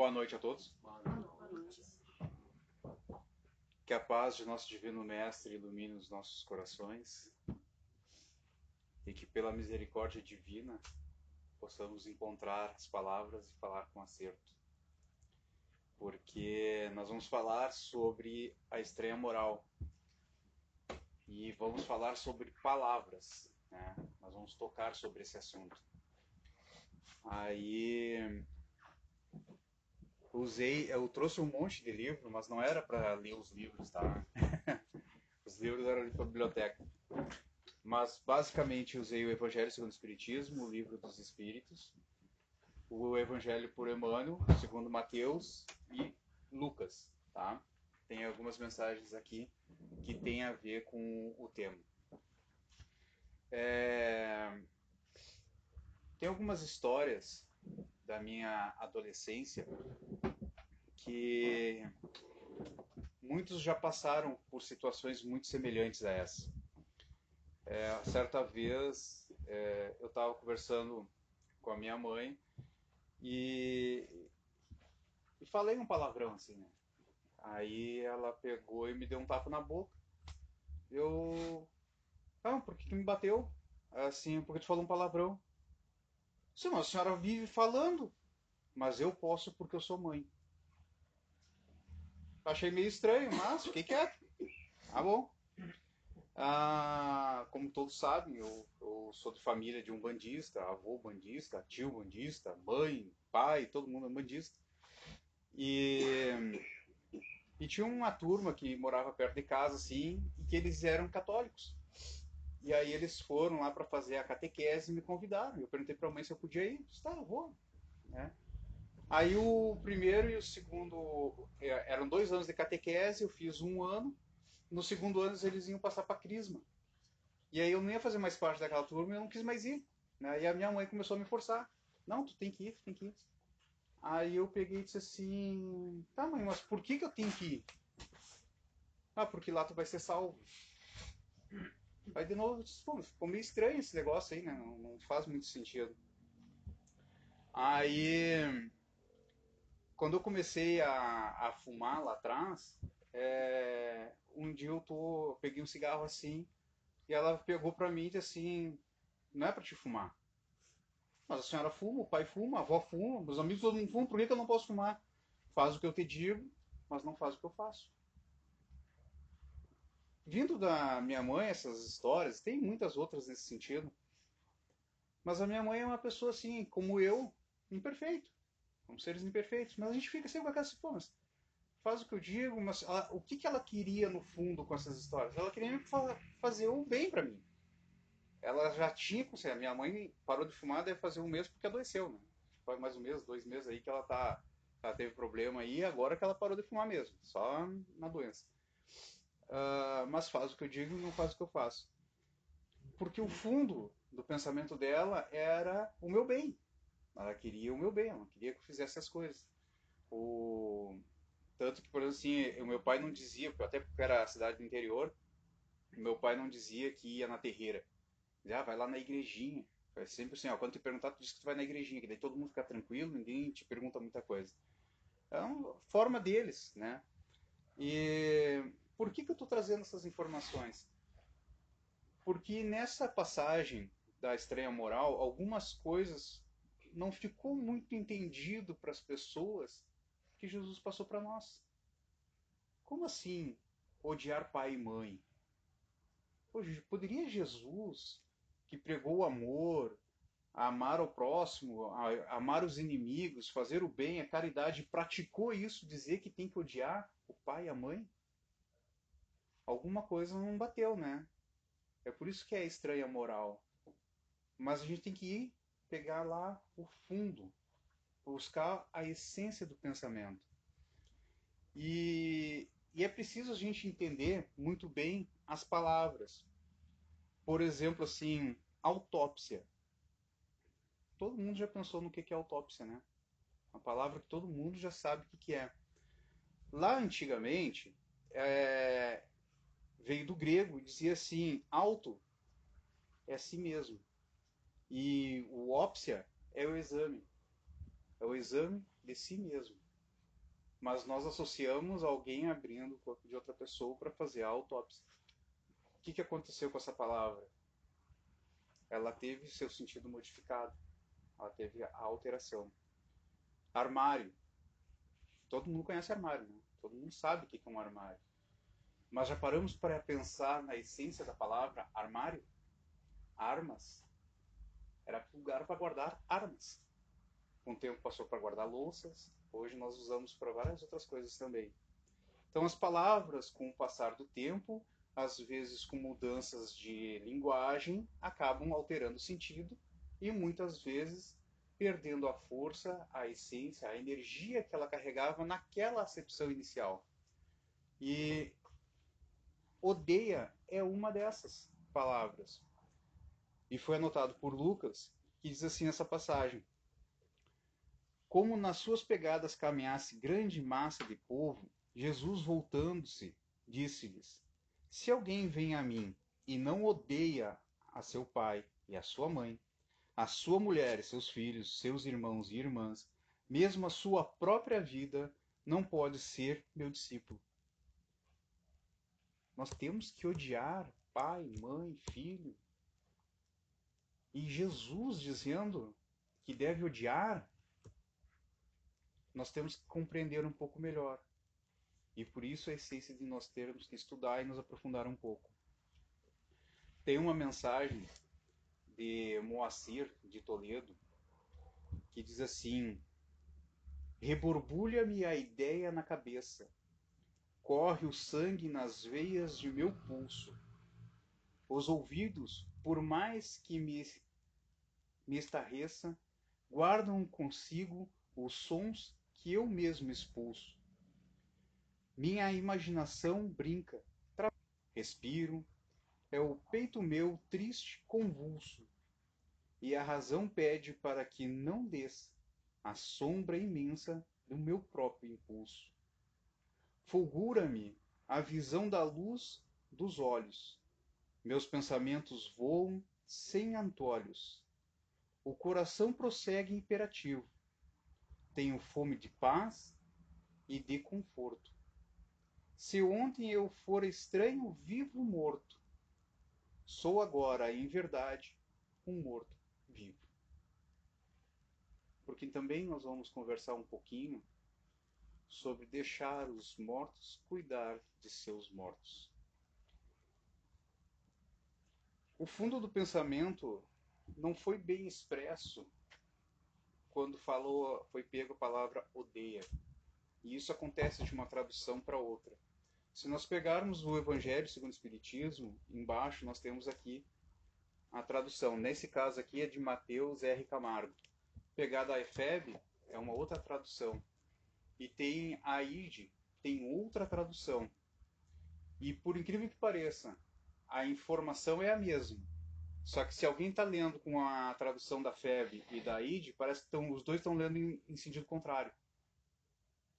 Boa noite a todos. Que a paz de nosso Divino Mestre ilumine os nossos corações e que, pela misericórdia divina, possamos encontrar as palavras e falar com acerto. Porque nós vamos falar sobre a estranha moral e vamos falar sobre palavras. Né? Nós vamos tocar sobre esse assunto. Aí usei, eu trouxe um monte de livro, mas não era para ler os livros, tá? os livros eram ali para biblioteca. Mas basicamente usei o Evangelho segundo o Espiritismo, o Livro dos Espíritos, o Evangelho por Emmanuel, segundo Mateus e Lucas, tá? Tem algumas mensagens aqui que tem a ver com o tema. É... Tem algumas histórias da minha adolescência que muitos já passaram por situações muito semelhantes a essa. É, certa vez é, eu estava conversando com a minha mãe e, e falei um palavrão assim, né? Aí ela pegou e me deu um tapa na boca. Eu. Ah, por que, que me bateu? Assim, porque tu falou um palavrão. Sim, mas a senhora vive falando. Mas eu posso porque eu sou mãe. Achei meio estranho, mas fiquei quieto. Tá bom. Ah, como todos sabem, eu, eu, sou de família de um bandista, avô bandista, tio bandista, mãe, pai, todo mundo é bandista. E, e tinha uma turma que morava perto de casa, assim, e que eles eram católicos. E aí eles foram lá para fazer a catequese e me convidaram. Eu perguntei para a mãe se eu podia ir. Disse, tá, vou. Né? Aí o primeiro e o segundo é, eram dois anos de catequese, eu fiz um ano. No segundo ano eles iam passar para crisma. E aí eu não ia fazer mais parte daquela turma eu não quis mais ir. Né? E a minha mãe começou a me forçar. Não, tu tem que ir, tu tem que ir. Aí eu peguei e disse assim, tá mãe, mas por que, que eu tenho que ir? Ah, porque lá tu vai ser salvo. Aí de novo, pô, ficou meio estranho esse negócio aí, né? Não, não faz muito sentido. Aí, quando eu comecei a, a fumar lá atrás, é, um dia eu tô, peguei um cigarro assim, e ela pegou pra mim e disse assim, não é pra te fumar. Mas a senhora fuma, o pai fuma, a avó fuma, meus amigos todo mundo fuma, por que, que eu não posso fumar? Faz o que eu te digo, mas não faz o que eu faço vindo da minha mãe essas histórias, tem muitas outras nesse sentido. Mas a minha mãe é uma pessoa assim, como eu, imperfeito. Somos seres imperfeitos. Mas a gente fica sempre com aquela assim, pô, mas faz o que eu digo, mas ela, o que, que ela queria no fundo com essas histórias? Ela queria fazer o bem para mim. Ela já tinha, a minha mãe parou de fumar, deve fazer um mês porque adoeceu, né? Foi mais um mês, dois meses aí que ela tá, ela teve problema aí, agora que ela parou de fumar mesmo, só na doença uh, mas faz o que eu digo e não faz o que eu faço. Porque o fundo do pensamento dela era o meu bem. Ela queria o meu bem, ela queria que eu fizesse as coisas. O... Tanto que, por exemplo, assim, o meu pai não dizia, até porque era a cidade do interior, meu pai não dizia que ia na terreira. Dizia, ah, vai lá na igrejinha. É sempre assim, ó, quando te perguntar, tu diz que tu vai na igrejinha, que daí todo mundo fica tranquilo, ninguém te pergunta muita coisa. É uma forma deles, né? E por que, que eu estou trazendo essas informações? Porque nessa passagem da estreia moral, algumas coisas não ficou muito entendido para as pessoas que Jesus passou para nós. Como assim odiar pai e mãe? Hoje, poderia Jesus, que pregou o amor, amar o próximo, amar os inimigos, fazer o bem, a caridade, praticou isso, dizer que tem que odiar o pai e a mãe? Alguma coisa não bateu, né? É por isso que é estranha moral. Mas a gente tem que ir pegar lá o fundo, buscar a essência do pensamento. E, e é preciso a gente entender muito bem as palavras. Por exemplo, assim, autópsia. Todo mundo já pensou no que é autópsia, né? Uma palavra que todo mundo já sabe o que é. Lá antigamente, é, veio do grego e dizia assim: auto é si mesmo. E o ópsia é o exame. É o exame de si mesmo. mas nós associamos alguém abrindo o corpo de outra pessoa para fazer a autópsia. O que, que aconteceu com essa palavra? Ela teve seu sentido modificado, ela teve a alteração. Armário. Todo mundo conhece armário, né? todo mundo sabe o que é um armário. Mas já paramos para pensar na essência da palavra armário? Armas. Era lugar para guardar armas. Com o tempo passou para guardar louças, hoje nós usamos para várias outras coisas também. Então as palavras, com o passar do tempo, às vezes com mudanças de linguagem, acabam alterando o sentido e muitas vezes perdendo a força, a essência, a energia que ela carregava naquela acepção inicial. E odeia é uma dessas palavras. E foi anotado por Lucas, que diz assim essa passagem: Como nas suas pegadas caminhasse grande massa de povo, Jesus voltando-se, disse-lhes: Se alguém vem a mim e não odeia a seu pai e a sua mãe, a sua mulher e seus filhos, seus irmãos e irmãs, mesmo a sua própria vida, não pode ser meu discípulo. Nós temos que odiar pai, mãe, filho. E Jesus dizendo que deve odiar nós temos que compreender um pouco melhor. E por isso a essência de nós termos que estudar e nos aprofundar um pouco. Tem uma mensagem de Moacir de Toledo que diz assim: Reborbulha-me a ideia na cabeça, corre o sangue nas veias de meu pulso. Os ouvidos, por mais que me, me estarreça, guardam consigo os sons que eu mesmo expulso. Minha imaginação brinca, respiro, é o peito meu triste, convulso, e a razão pede para que não desça a sombra imensa do meu próprio impulso. Fulgura-me a visão da luz dos olhos, meus pensamentos voam sem antolhos. O coração prossegue imperativo, tenho fome de paz e de conforto. Se ontem eu fora estranho, vivo morto, sou agora, em verdade, um morto vivo. Porque também nós vamos conversar um pouquinho sobre deixar os mortos cuidar de seus mortos. O fundo do pensamento não foi bem expresso quando falou, foi pego a palavra odeia. E isso acontece de uma tradução para outra. Se nós pegarmos o Evangelho segundo o Espiritismo, embaixo nós temos aqui a tradução. Nesse caso aqui é de Mateus R. Camargo. Pegada a EFEB é uma outra tradução. E tem a ID, tem outra tradução. E por incrível que pareça, a informação é a mesma. Só que se alguém está lendo com a tradução da FEB e da ID, parece que tão, os dois estão lendo em, em, sentido contrário.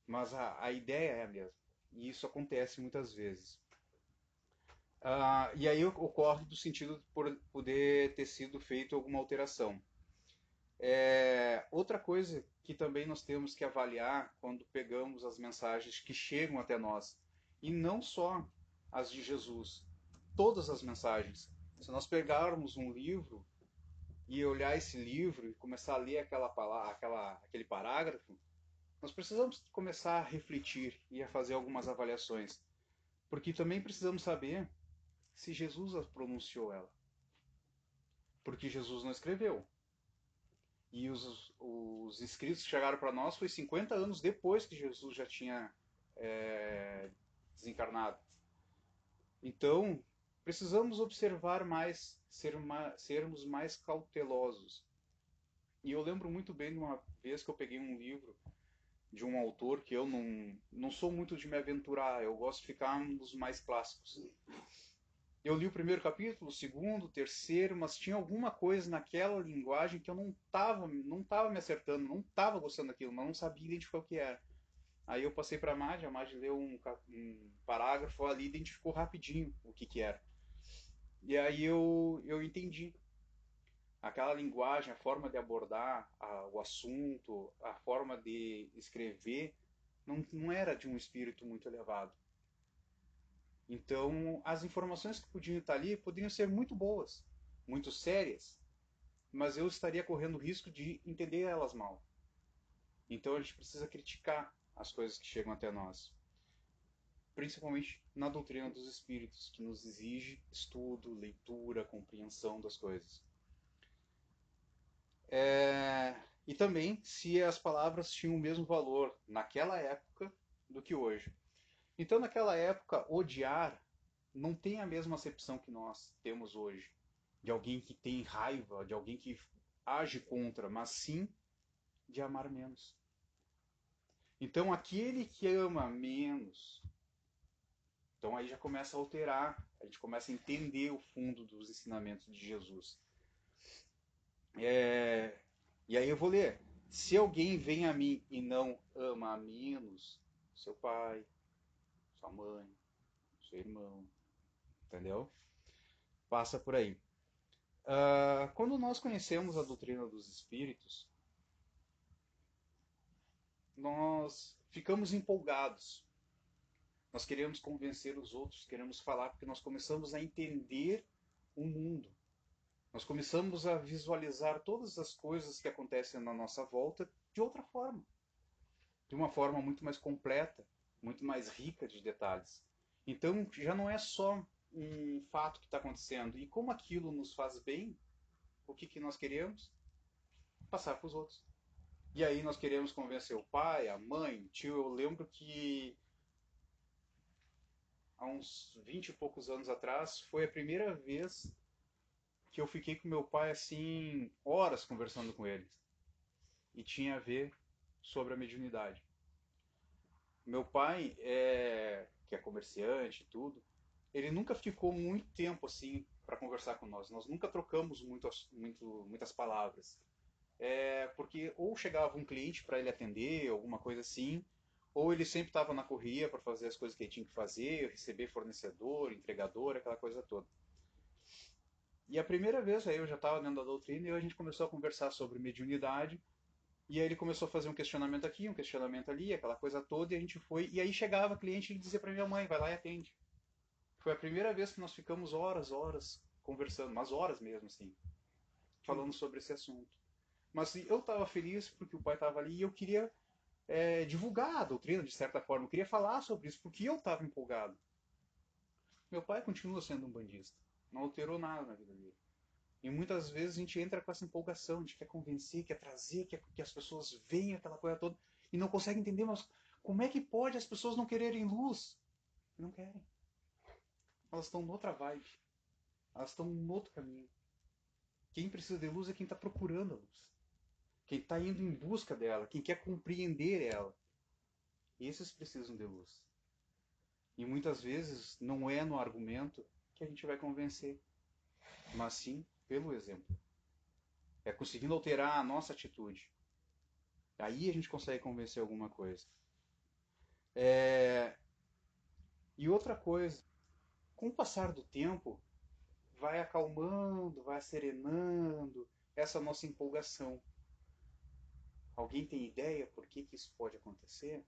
Mas a, a ideia é a mesma. E isso acontece muitas vezes. Uh, e aí ocorre do sentido de poder ter sido feito alguma alteração. É, outra coisa que também nós temos que avaliar quando pegamos as mensagens que chegam até nós, e não só as de Jesus, todas as mensagens. Se nós pegarmos um livro e olhar esse livro e começar a ler aquela palavra, aquela, aquele parágrafo, nós precisamos começar a refletir e a fazer algumas avaliações. Porque também precisamos saber se Jesus pronunciou ela. Porque Jesus não escreveu. E os, os escritos que chegaram para nós foi 50 anos depois que Jesus já tinha é, desencarnado. Então, precisamos observar mais, ser uma, sermos mais cautelosos. E eu lembro muito bem de uma vez que eu peguei um livro de um autor que eu não, não sou muito de me aventurar, eu gosto de ficar nos mais clássicos. Eu li o primeiro capítulo, o segundo, o terceiro, mas tinha alguma coisa naquela linguagem que eu não estava não tava me acertando, não estava gostando daquilo, mas não sabia identificar o que era. Aí eu passei para a Madi, a Madi leu um, um parágrafo ali e identificou rapidinho o que, que era. E aí eu, eu entendi. Aquela linguagem, a forma de abordar a, o assunto, a forma de escrever, não, não era de um espírito muito elevado. Então, as informações que podiam estar ali poderiam ser muito boas, muito sérias, mas eu estaria correndo o risco de entender elas mal. Então, a gente precisa criticar as coisas que chegam até nós, principalmente na doutrina dos espíritos, que nos exige estudo, leitura, compreensão das coisas. É... E também se as palavras tinham o mesmo valor naquela época do que hoje. Então, naquela época, odiar não tem a mesma acepção que nós temos hoje, de alguém que tem raiva, de alguém que age contra, mas sim de amar menos. Então, aquele que ama menos, então aí já começa a alterar, a gente começa a entender o fundo dos ensinamentos de Jesus. É, e aí eu vou ler. Se alguém vem a mim e não ama a menos seu pai, sua mãe, seu irmão, entendeu? Passa por aí. Uh, quando nós conhecemos a doutrina dos espíritos, nós ficamos empolgados. Nós queremos convencer os outros, queremos falar, porque nós começamos a entender o mundo. Nós começamos a visualizar todas as coisas que acontecem na nossa volta de outra forma. De uma forma muito mais completa, muito mais rica de detalhes. Então já não é só um fato que está acontecendo. E como aquilo nos faz bem, o que, que nós queremos? Passar para os outros. E aí nós queremos convencer o pai, a mãe, tio. Eu lembro que há uns 20 e poucos anos atrás foi a primeira vez que eu fiquei com meu pai assim horas conversando com ele. E tinha a ver sobre a mediunidade. Meu pai, é, que é comerciante e tudo, ele nunca ficou muito tempo assim para conversar com nós. Nós nunca trocamos muito, muito, muitas palavras. É, porque ou chegava um cliente para ele atender, alguma coisa assim, ou ele sempre estava na correria para fazer as coisas que ele tinha que fazer, receber fornecedor, entregador, aquela coisa toda. E a primeira vez aí eu já estava dentro da doutrina e a gente começou a conversar sobre mediunidade e aí ele começou a fazer um questionamento aqui, um questionamento ali, aquela coisa toda, e a gente foi. E aí chegava cliente e dizia para minha mãe, vai lá e atende. Foi a primeira vez que nós ficamos horas, horas conversando, mas horas mesmo, assim, falando sobre esse assunto. Mas eu estava feliz porque o pai estava ali e eu queria é, divulgar a doutrina de certa forma, eu queria falar sobre isso porque eu estava empolgado. Meu pai continua sendo um bandista, não alterou nada na vida dele. E muitas vezes a gente entra com essa empolgação, a gente quer convencer, quer trazer, quer que as pessoas venham, aquela coisa toda, e não consegue entender, mas como é que pode as pessoas não quererem luz? Não querem. Elas estão noutra vibe. Elas estão no outro caminho. Quem precisa de luz é quem está procurando a luz. Quem está indo em busca dela, quem quer compreender ela. Esses precisam de luz. E muitas vezes não é no argumento que a gente vai convencer, mas sim pelo exemplo. É conseguindo alterar a nossa atitude. Aí a gente consegue convencer alguma coisa. É... E outra coisa, com o passar do tempo, vai acalmando, vai serenando essa nossa empolgação. Alguém tem ideia por que, que isso pode acontecer?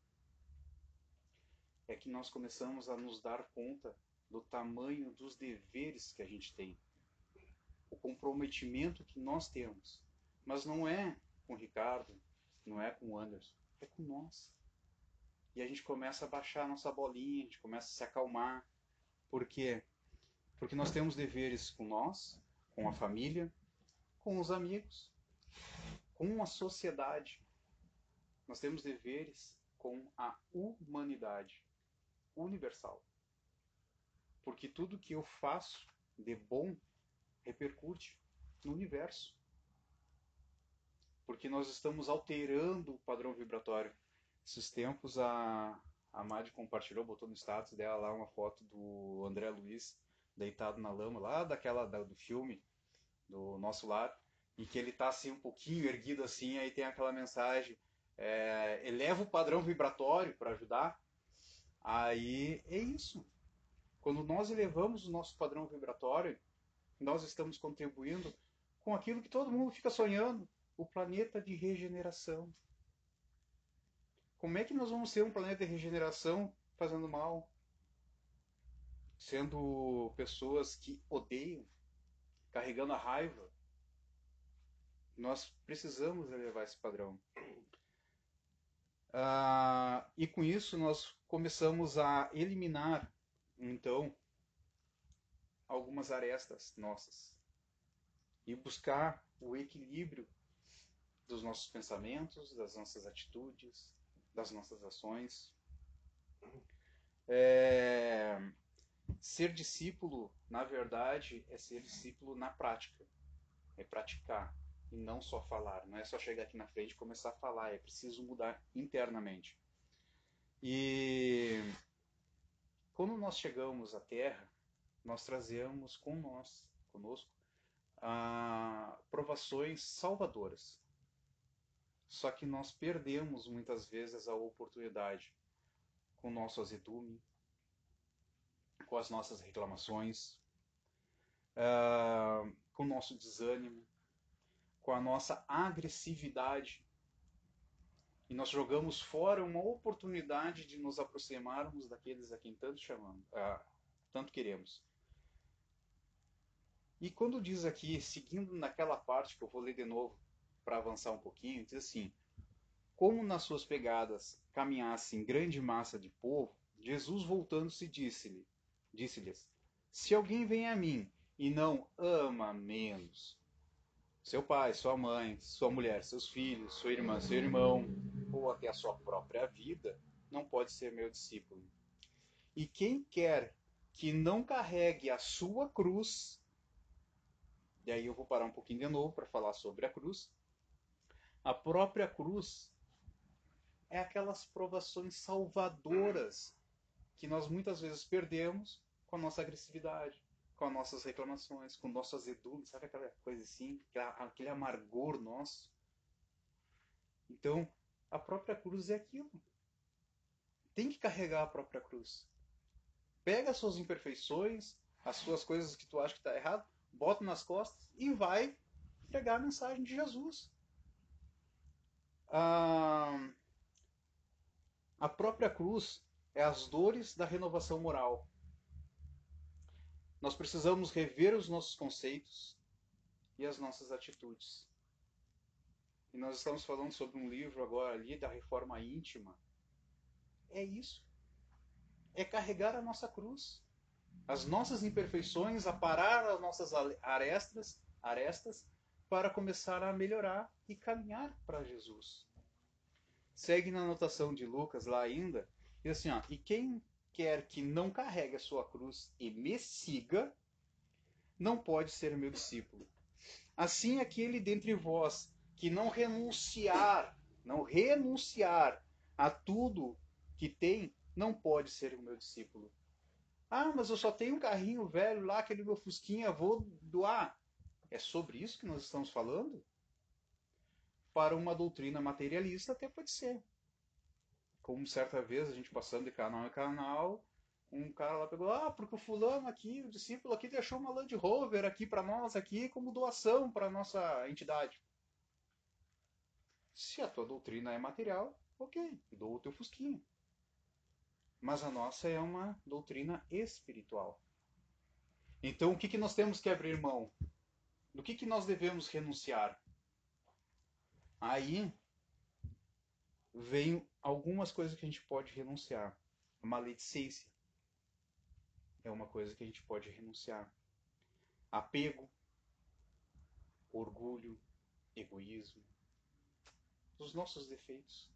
É que nós começamos a nos dar conta do tamanho dos deveres que a gente tem o comprometimento que nós temos. Mas não é com o Ricardo, não é com o Anderson, é com nós. E a gente começa a baixar a nossa bolinha, a gente começa a se acalmar. Por quê? Porque nós temos deveres com nós, com a família, com os amigos, com a sociedade. Nós temos deveres com a humanidade universal. Porque tudo que eu faço de bom repercute no universo. Porque nós estamos alterando o padrão vibratório. Esses tempos a, a Madi compartilhou, botou no status dela lá uma foto do André Luiz deitado na lama, lá daquela da, do filme do Nosso Lar, e que ele está assim um pouquinho erguido assim, aí tem aquela mensagem, é, eleva o padrão vibratório para ajudar. Aí é isso. Quando nós elevamos o nosso padrão vibratório, nós estamos contribuindo com aquilo que todo mundo fica sonhando, o planeta de regeneração. Como é que nós vamos ser um planeta de regeneração fazendo mal? Sendo pessoas que odeiam, carregando a raiva. Nós precisamos elevar esse padrão. Ah, e com isso nós começamos a eliminar, então, algumas arestas nossas e buscar o equilíbrio dos nossos pensamentos, das nossas atitudes, das nossas ações. É... Ser discípulo, na verdade, é ser discípulo na prática, é praticar e não só falar. Não é só chegar aqui na frente e começar a falar, é preciso mudar internamente. E quando nós chegamos à Terra, nós trazemos com nós, conosco, ah, provações salvadoras. Só que nós perdemos muitas vezes a oportunidade com o nosso azedume, com as nossas reclamações, uh, com o nosso desânimo, com a nossa agressividade. E nós jogamos fora uma oportunidade de nos aproximarmos daqueles a quem tanto chamamos, uh, tanto queremos. E quando diz aqui, seguindo naquela parte que eu vou ler de novo para avançar um pouquinho, diz assim: Como nas suas pegadas caminhasse grande massa de povo, Jesus voltando-se disse-lhe, disse-lhes: Se alguém vem a mim e não ama menos seu pai, sua mãe, sua mulher, seus filhos, sua irmã, seu irmão, ou até a sua própria vida, não pode ser meu discípulo. E quem quer que não carregue a sua cruz e aí eu vou parar um pouquinho de novo para falar sobre a cruz. A própria cruz é aquelas provações salvadoras que nós muitas vezes perdemos com a nossa agressividade, com as nossas reclamações, com nossos azedumes, sabe aquela coisa assim, aquele amargor nosso. Então, a própria cruz é aquilo. Tem que carregar a própria cruz. Pega as suas imperfeições, as suas coisas que tu acha que está errado, bota nas costas e vai pregar a mensagem de Jesus. Ah, a própria cruz é as dores da renovação moral. Nós precisamos rever os nossos conceitos e as nossas atitudes. E nós estamos falando sobre um livro agora ali da reforma íntima. É isso. É carregar a nossa cruz as nossas imperfeições, aparar as nossas arestas, arestas para começar a melhorar e caminhar para Jesus. Segue na anotação de Lucas lá ainda, diz assim, ó, e quem quer que não carregue a sua cruz e me siga, não pode ser meu discípulo. Assim aquele dentre vós que não renunciar, não renunciar a tudo que tem, não pode ser o meu discípulo. Ah, mas eu só tenho um carrinho velho lá, aquele meu Fusquinha, vou doar. É sobre isso que nós estamos falando? Para uma doutrina materialista, até pode ser. Como certa vez, a gente passando de canal em canal, um cara lá pegou, ah, porque o fulano aqui, o discípulo aqui deixou uma Land Rover aqui para nós aqui como doação para nossa entidade. Se a tua doutrina é material, ok, dou o teu fusquinha. Mas a nossa é uma doutrina espiritual. Então, o que, que nós temos que abrir mão? Do que, que nós devemos renunciar? Aí vem algumas coisas que a gente pode renunciar. A maledicência é uma coisa que a gente pode renunciar. Apego, orgulho, egoísmo, os nossos defeitos.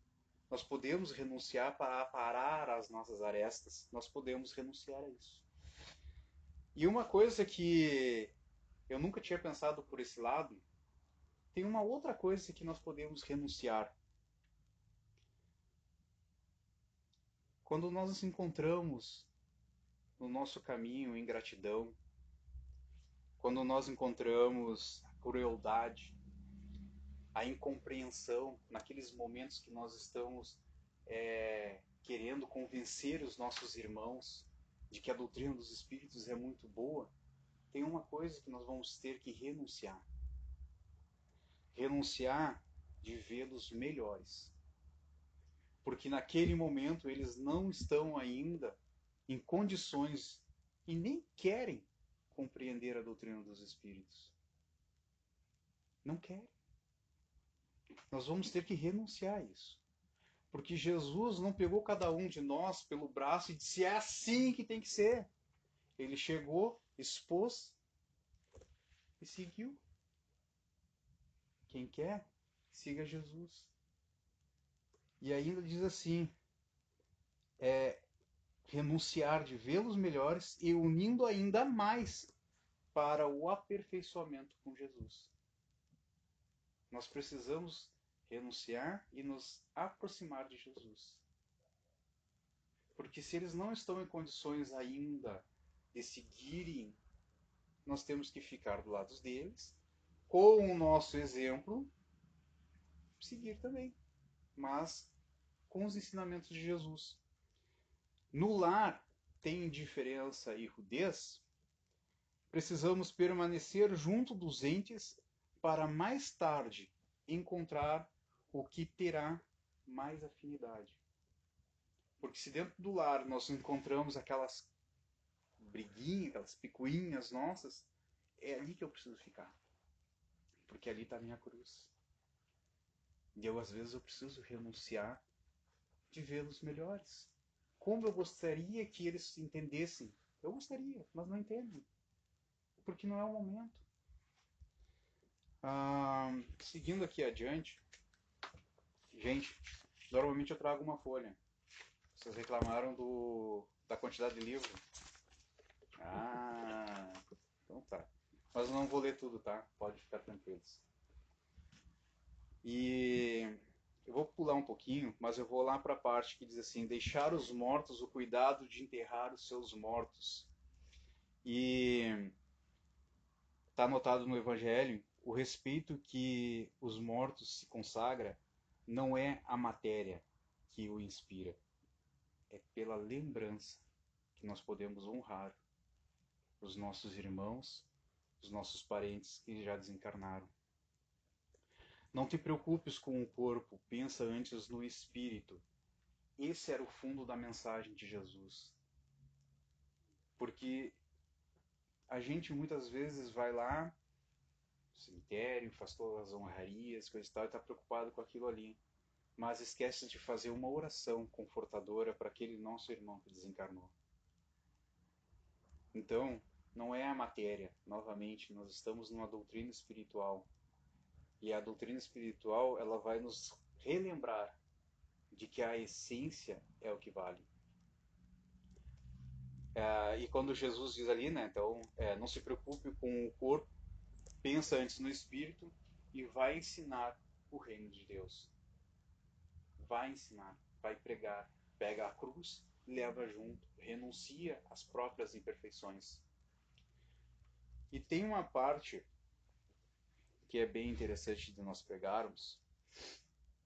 Nós podemos renunciar para aparar as nossas arestas. Nós podemos renunciar a isso. E uma coisa que eu nunca tinha pensado por esse lado, tem uma outra coisa que nós podemos renunciar. Quando nós nos encontramos no nosso caminho em gratidão, quando nós encontramos crueldade, a incompreensão naqueles momentos que nós estamos é, querendo convencer os nossos irmãos de que a doutrina dos espíritos é muito boa, tem uma coisa que nós vamos ter que renunciar. Renunciar de vê-los melhores. porque naquele momento eles não estão ainda em condições e nem querem compreender a doutrina dos espíritos. Não querem. Nós vamos ter que renunciar a isso. Porque Jesus não pegou cada um de nós pelo braço e disse: é assim que tem que ser. Ele chegou, expôs e seguiu. Quem quer, siga Jesus. E ainda diz assim: é, renunciar de vê-los melhores e unindo ainda mais para o aperfeiçoamento com Jesus. Nós precisamos renunciar e nos aproximar de Jesus. Porque se eles não estão em condições ainda de seguirem, nós temos que ficar do lado deles, com o nosso exemplo, seguir também, mas com os ensinamentos de Jesus. No lar tem diferença e rudez, precisamos permanecer junto dos entes para mais tarde encontrar o que terá mais afinidade. Porque se dentro do lar nós encontramos aquelas briguinhas, aquelas picuinhas nossas, é ali que eu preciso ficar. Porque ali está a minha cruz. E eu, às vezes, eu preciso renunciar de vê-los melhores. Como eu gostaria que eles entendessem. Eu gostaria, mas não entendem. Porque não é o momento. Seguindo aqui adiante, gente, normalmente eu trago uma folha. Vocês reclamaram do, da quantidade de livro. Ah, então tá. Mas eu não vou ler tudo, tá? Pode ficar tranquilos. E eu vou pular um pouquinho, mas eu vou lá para a parte que diz assim: deixar os mortos o cuidado de enterrar os seus mortos. E está anotado no Evangelho o respeito que os mortos se consagra não é a matéria que o inspira, é pela lembrança que nós podemos honrar os nossos irmãos, os nossos parentes que já desencarnaram. Não te preocupes com o corpo, pensa antes no espírito. Esse era o fundo da mensagem de Jesus. Porque a gente muitas vezes vai lá cemitério, faz todas as honrarias, coisa e tal, e está preocupado com aquilo ali. Mas esquece de fazer uma oração confortadora para aquele nosso irmão que desencarnou. Então, não é a matéria. Novamente, nós estamos numa doutrina espiritual. E a doutrina espiritual, ela vai nos relembrar de que a essência é o que vale. É, e quando Jesus diz ali, né, então, é, não se preocupe com o corpo, pensa antes no espírito e vai ensinar o reino de Deus. Vai ensinar, vai pregar, pega a cruz, leva junto, renuncia às próprias imperfeições. E tem uma parte que é bem interessante de nós pegarmos,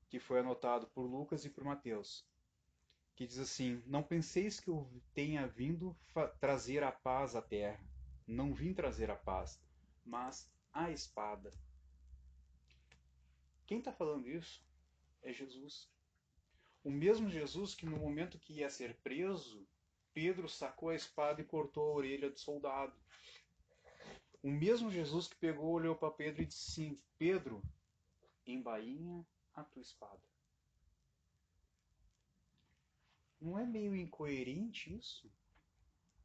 que foi anotado por Lucas e por Mateus, que diz assim: Não penseis que eu tenha vindo trazer a paz à terra. Não vim trazer a paz, mas a espada. Quem está falando isso é Jesus. O mesmo Jesus que no momento que ia ser preso, Pedro sacou a espada e cortou a orelha do soldado. O mesmo Jesus que pegou, olhou para Pedro e disse assim: Pedro, embainha a tua espada. Não é meio incoerente isso?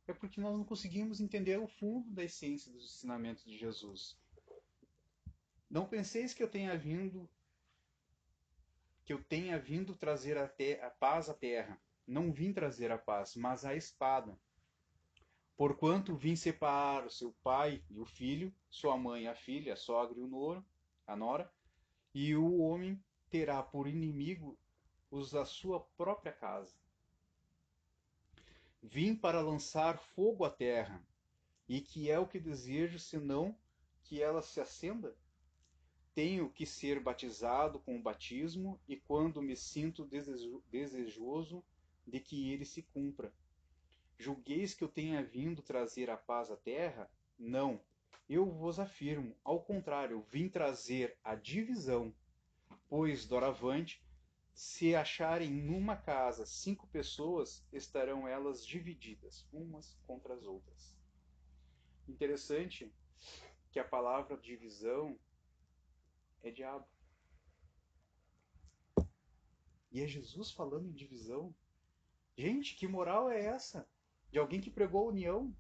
É porque nós não conseguimos entender o fundo da essência dos ensinamentos de Jesus. Não penseis que eu tenha vindo que eu tenha vindo trazer a, te, a paz à terra. Não vim trazer a paz, mas a espada. Porquanto vim separar o seu pai e o filho, sua mãe a filha, a sogra e o noro, a nora, e o homem terá por inimigo os da sua própria casa. Vim para lançar fogo à terra, e que é o que desejo, senão que ela se acenda? Tenho que ser batizado com o batismo e quando me sinto desejoso de que ele se cumpra. Julgueis que eu tenha vindo trazer a paz à terra? Não. Eu vos afirmo, ao contrário, vim trazer a divisão, pois doravante se acharem numa casa cinco pessoas, estarão elas divididas, umas contra as outras. Interessante que a palavra divisão é diabo. E é Jesus falando em divisão. Gente, que moral é essa? De alguém que pregou a união?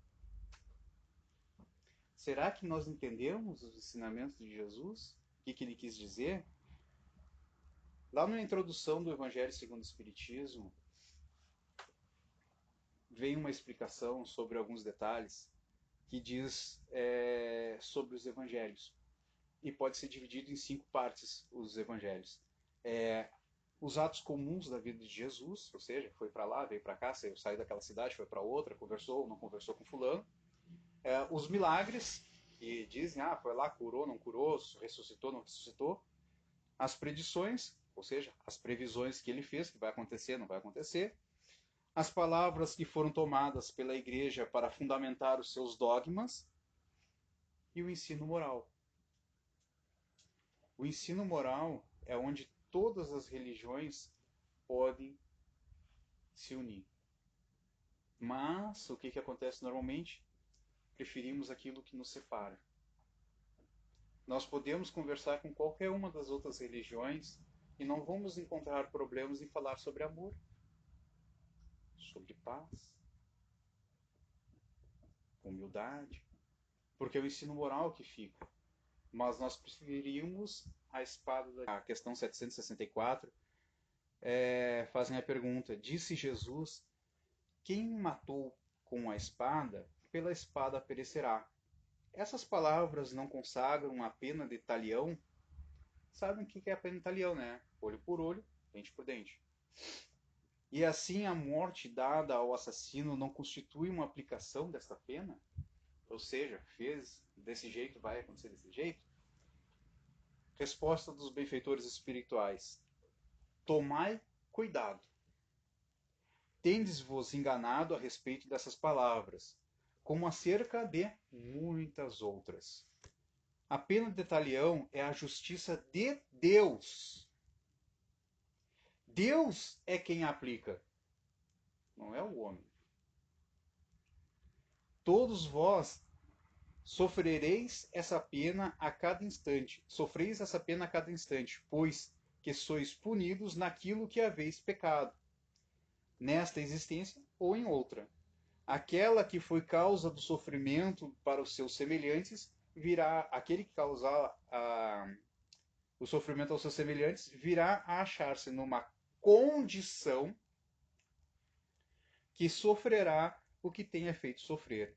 Será que nós entendemos os ensinamentos de Jesus? O que, que ele quis dizer? Lá na introdução do Evangelho segundo o Espiritismo, vem uma explicação sobre alguns detalhes que diz é, sobre os evangelhos. E pode ser dividido em cinco partes os evangelhos. É, os atos comuns da vida de Jesus, ou seja, foi para lá, veio para cá, saiu, daquela cidade, foi para outra, conversou, não conversou com fulano. É, os milagres, que dizem, ah, foi lá, curou, não curou, ressuscitou, não ressuscitou. As predições, ou seja, as previsões que ele fez, que vai acontecer, não vai acontecer. As palavras que foram tomadas pela igreja para fundamentar os seus dogmas. E o ensino moral. O ensino moral é onde todas as religiões podem se unir. Mas o que, que acontece normalmente? Preferimos aquilo que nos separa. Nós podemos conversar com qualquer uma das outras religiões e não vamos encontrar problemas em falar sobre amor, sobre paz, humildade, porque é o ensino moral que fica. Mas nós preferimos a espada da a questão 764 é, fazem a pergunta: Disse Jesus, quem matou com a espada, pela espada perecerá. Essas palavras não consagram a pena de talião? Sabem o que é a pena de talião, né? Olho por olho, dente por dente. E assim a morte dada ao assassino não constitui uma aplicação desta pena? Ou seja, fez desse jeito, vai acontecer desse jeito? Resposta dos benfeitores espirituais: Tomai cuidado. Tendes-vos enganado a respeito dessas palavras, como acerca de muitas outras. A pena de talião é a justiça de Deus. Deus é quem aplica, não é o homem. Todos vós Sofrereis essa pena a cada instante, sofreis essa pena a cada instante, pois que sois punidos naquilo que haveis pecado, nesta existência ou em outra. Aquela que foi causa do sofrimento para os seus semelhantes virá, aquele que causar a, o sofrimento aos seus semelhantes virá a achar-se numa condição que sofrerá o que tenha feito sofrer.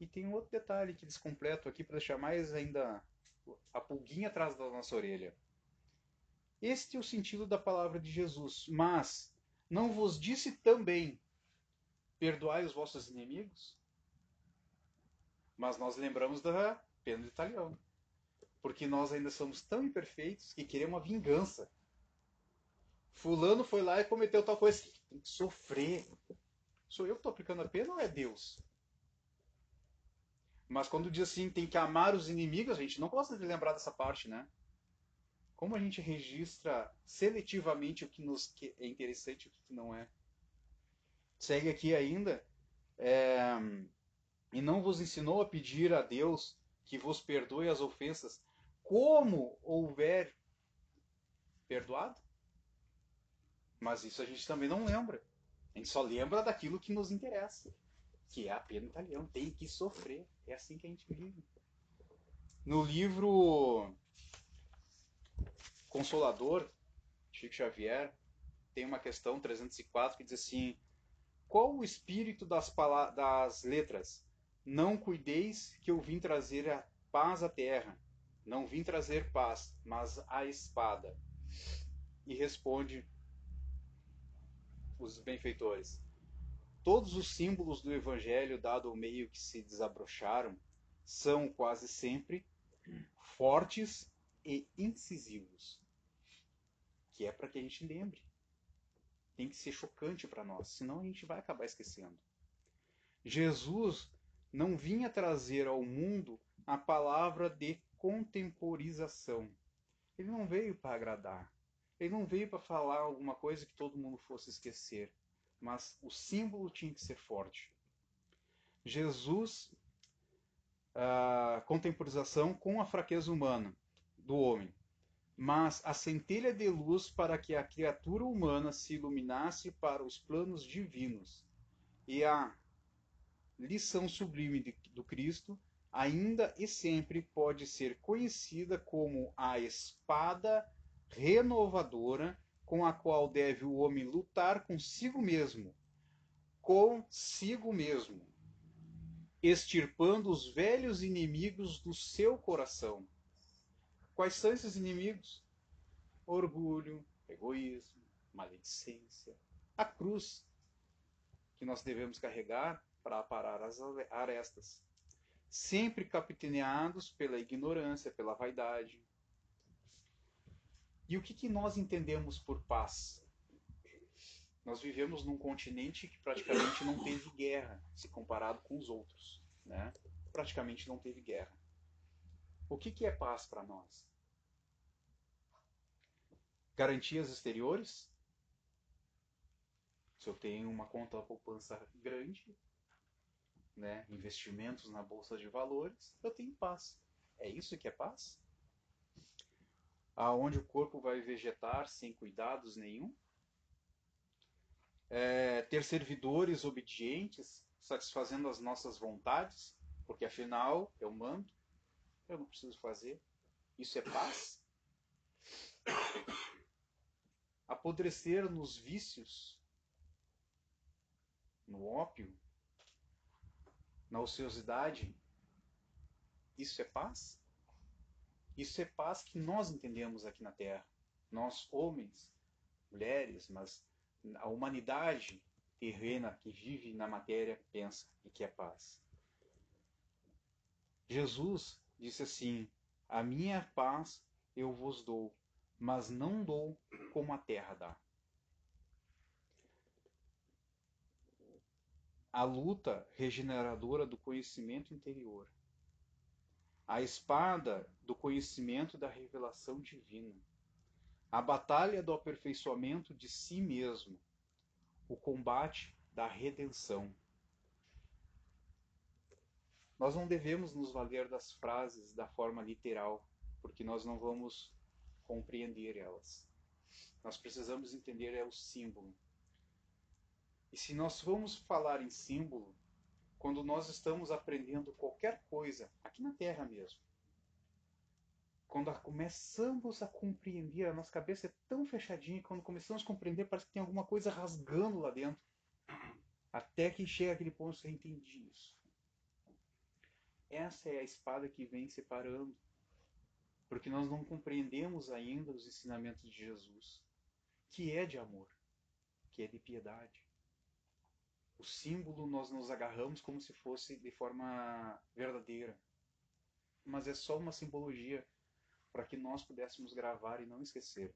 E tem um outro detalhe que descompleto aqui para deixar mais ainda a pulguinha atrás da nossa orelha. Este é o sentido da palavra de Jesus. Mas não vos disse também: perdoai os vossos inimigos? Mas nós lembramos da pena de italiano. Porque nós ainda somos tão imperfeitos que queremos uma vingança. Fulano foi lá e cometeu tal coisa. Tem que sofrer. Sou eu que estou aplicando a pena ou é Deus? Mas quando diz assim, tem que amar os inimigos, a gente não gosta de lembrar dessa parte, né? Como a gente registra seletivamente o que nos é interessante e o que não é. Segue aqui ainda. É, e não vos ensinou a pedir a Deus que vos perdoe as ofensas, como houver perdoado? Mas isso a gente também não lembra. A gente só lembra daquilo que nos interessa que é a pena italiana, tem que sofrer. É assim que a gente vive. No livro Consolador, Chico Xavier, tem uma questão 304 que diz assim: Qual o espírito das, das letras? Não cuideis que eu vim trazer a paz à terra. Não vim trazer paz, mas a espada. E responde os benfeitores: Todos os símbolos do evangelho, dado ao meio que se desabrocharam, são quase sempre fortes e incisivos. Que é para que a gente lembre. Tem que ser chocante para nós, senão a gente vai acabar esquecendo. Jesus não vinha trazer ao mundo a palavra de contemporização. Ele não veio para agradar. Ele não veio para falar alguma coisa que todo mundo fosse esquecer, mas o símbolo tinha que ser forte. Jesus a contemporização com a fraqueza humana do homem, mas a centelha de luz para que a criatura humana se iluminasse para os planos divinos. E a lição sublime de, do Cristo ainda e sempre pode ser conhecida como a espada renovadora com a qual deve o homem lutar consigo mesmo, consigo mesmo, extirpando os velhos inimigos do seu coração. Quais são esses inimigos? Orgulho, egoísmo, maledicência, a cruz que nós devemos carregar para aparar as arestas, sempre capitaneados pela ignorância, pela vaidade. E o que, que nós entendemos por paz? nós vivemos num continente que praticamente não teve guerra, se comparado com os outros. Né? Praticamente não teve guerra. O que, que é paz para nós? Garantias exteriores? Se eu tenho uma conta poupança grande, né, investimentos na bolsa de valores, eu tenho paz. É isso que é paz? Aonde o corpo vai vegetar sem cuidados nenhum? é, ter servidores obedientes, satisfazendo as nossas vontades, porque afinal eu mando, eu não preciso fazer. Isso é paz? Apodrecer nos vícios, no ópio, na ociosidade, isso é paz? Isso é paz que nós entendemos aqui na Terra. Nós, homens, mulheres, mas a humanidade terrena que vive na matéria pensa e que é paz. Jesus disse assim: A minha paz eu vos dou, mas não dou como a terra dá. A luta regeneradora do conhecimento interior. A espada do conhecimento da revelação divina a batalha do aperfeiçoamento de si mesmo, o combate da redenção. Nós não devemos nos valer das frases da forma literal, porque nós não vamos compreender elas. Nós precisamos entender é o símbolo. E se nós vamos falar em símbolo, quando nós estamos aprendendo qualquer coisa, aqui na Terra mesmo, quando começamos a compreender, a nossa cabeça é tão fechadinha, quando começamos a compreender, parece que tem alguma coisa rasgando lá dentro. Até que chega aquele ponto que você entende isso. Essa é a espada que vem separando. Porque nós não compreendemos ainda os ensinamentos de Jesus, que é de amor, que é de piedade. O símbolo nós nos agarramos como se fosse de forma verdadeira. Mas é só uma simbologia para que nós pudéssemos gravar e não esquecer.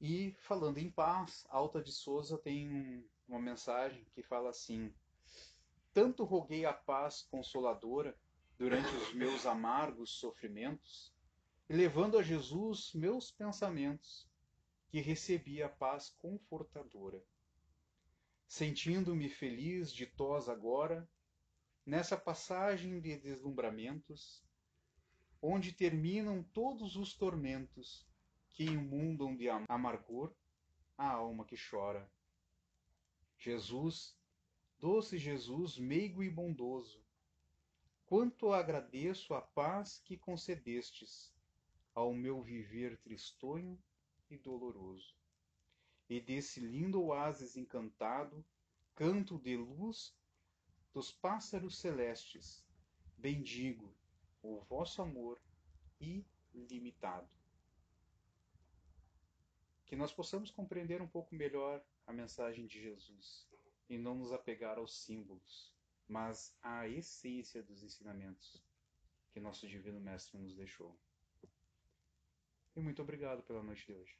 E falando em paz, Alta de Souza tem uma mensagem que fala assim: Tanto roguei a paz consoladora durante os meus amargos sofrimentos, levando a Jesus meus pensamentos, que recebi a paz confortadora. Sentindo-me feliz, ditosa agora, nessa passagem de deslumbramentos, onde terminam todos os tormentos que inundam de amargor a alma que chora. Jesus, doce Jesus, meigo e bondoso, quanto agradeço a paz que concedestes ao meu viver tristonho e doloroso. E desse lindo oásis encantado, canto de luz dos pássaros celestes, bendigo o vosso amor ilimitado. Que nós possamos compreender um pouco melhor a mensagem de Jesus e não nos apegar aos símbolos, mas à essência dos ensinamentos que nosso Divino Mestre nos deixou. E muito obrigado pela noite de hoje.